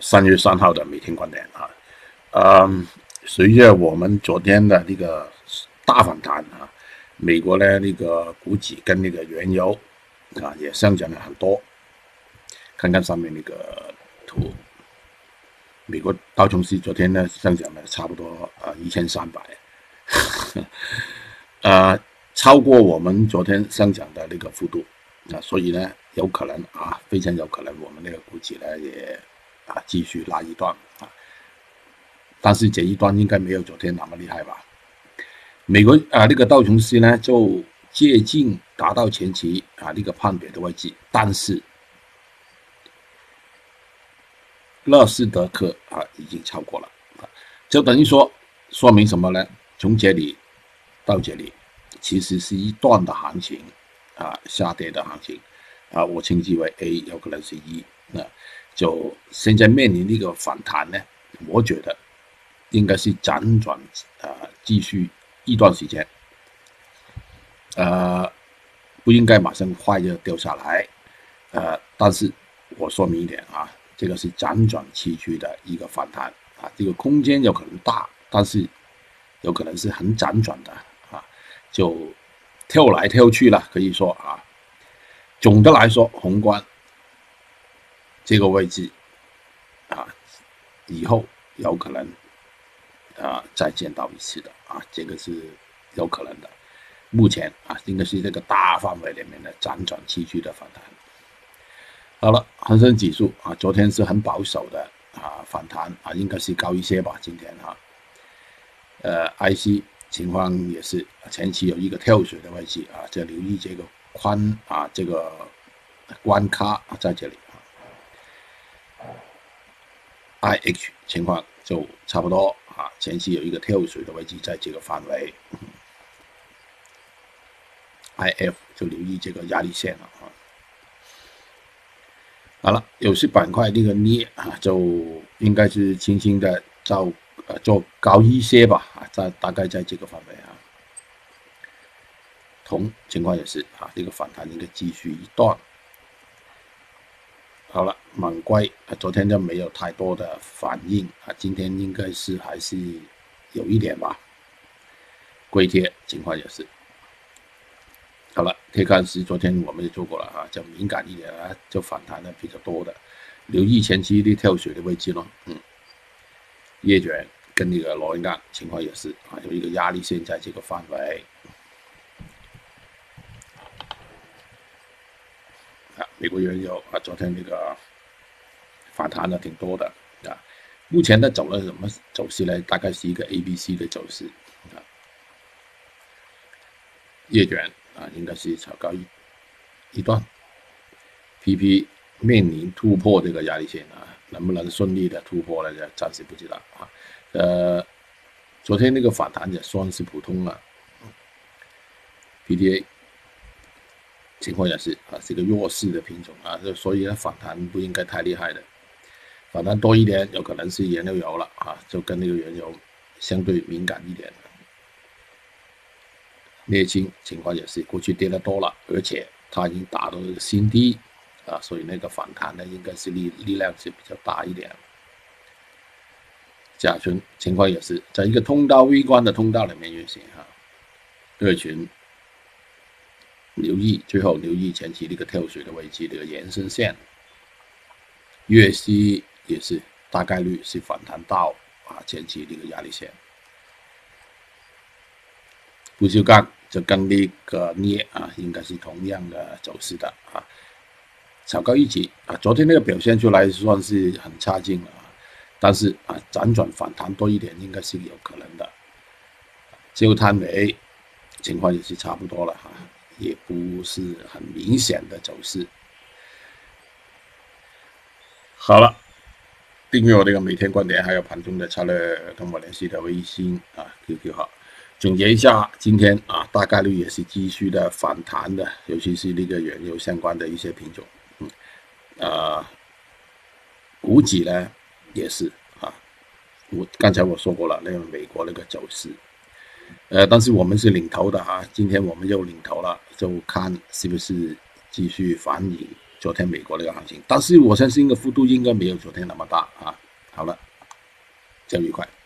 三月三号的每天观点啊，嗯，随着我们昨天的那个大反弹啊，美国呢那个股指跟那个原油啊也上涨了很多。看看上面那个图，美国道琼斯昨天呢上涨了差不多啊一千三百，呃，超过我们昨天上涨的那个幅度啊，所以呢有可能啊，非常有可能我们那个股指呢也。啊，继续拉一段啊，但是这一段应该没有昨天那么厉害吧？美国啊，那个道琼斯呢就接近达到前期啊那个判别的位置，但是乐视德克啊已经超过了啊，就等于说说明什么呢？从这里到这里，其实是一段的行情啊，下跌的行情啊，我称之为 A，有可能是一那。就现在面临那个反弹呢，我觉得应该是辗转啊，继续一段时间，呃，不应该马上快就掉下来，呃，但是我说明一点啊，这个是辗转崎岖的一个反弹啊，这个空间有可能大，但是有可能是很辗转的啊，就跳来跳去了，可以说啊，总的来说宏观。这个位置啊，以后有可能啊再见到一次的啊，这个是有可能的。目前啊，应该是这个大范围里面的辗转崎岖的反弹。好了，恒生指数啊，昨天是很保守的啊反弹啊，应该是高一些吧。今天哈，呃，IC 情况也是前期有一个跳水的位置啊，要留意这个宽啊这个关卡在这里。I H 情况就差不多啊，前期有一个跳水的位置在这个范围，I F 就留意这个压力线了啊。好了，有些板块那个捏啊，就应该是轻轻的照呃做高一些吧啊，在大概在这个范围啊。铜情况也是啊，这个反弹应该继续一段。好了，满龟啊，昨天就没有太多的反应啊，今天应该是还是有一点吧。硅贴情况也是。好了，可以看是昨天我们也做过了啊，就敏感一点啊，就反弹的比较多的，留意前期的跳水的位置咯。嗯，叶卷跟那个螺纹钢情况也是啊，有一个压力线在这个范围。美国原油啊，昨天那个反弹的挺多的啊。目前的走了什么走势呢？大概是一个 A、B、C 的走势啊。夜卷啊，应该是炒高一一段。PP 面临突破这个压力线啊，能不能顺利的突破呢？暂时不知道啊。呃，昨天那个反弹也算是普通了。PTA。情况也是啊，是个弱势的品种啊，所以呢反弹不应该太厉害的，反弹多一点有可能是原料油了啊，就跟那个原油相对敏感一点。镍青情况也是过去跌的多了，而且它已经达到了新低啊，所以那个反弹呢应该是力力量是比较大一点。甲醇情况也是在一个通道微观的通道里面运行哈，二群。留意最后留意前期那个跳水的位置，这个延伸线，月息也是大概率是反弹到啊前期那个压力线。不锈钢就跟那个镍啊，应该是同样的走势的啊，炒高一级啊，昨天那个表现出来算是很差劲了啊，但是啊辗转反弹多一点应该是有可能的。焦炭煤情况也是差不多了哈。也不是很明显的走势。好了，订阅我这个每天观点，还有盘中的策略，跟我联系的微信啊、QQ 号。总结一下，今天啊，大概率也是继续的反弹的，尤其是那个原油相关的一些品种。嗯，啊，股指呢也是啊，我刚才我说过了，那个美国那个走势。呃，但是我们是领头的啊，今天我们又领头了，就看是不是继续反映昨天美国那个行情，但是我相信那个幅度应该没有昨天那么大啊，好了，交易愉快。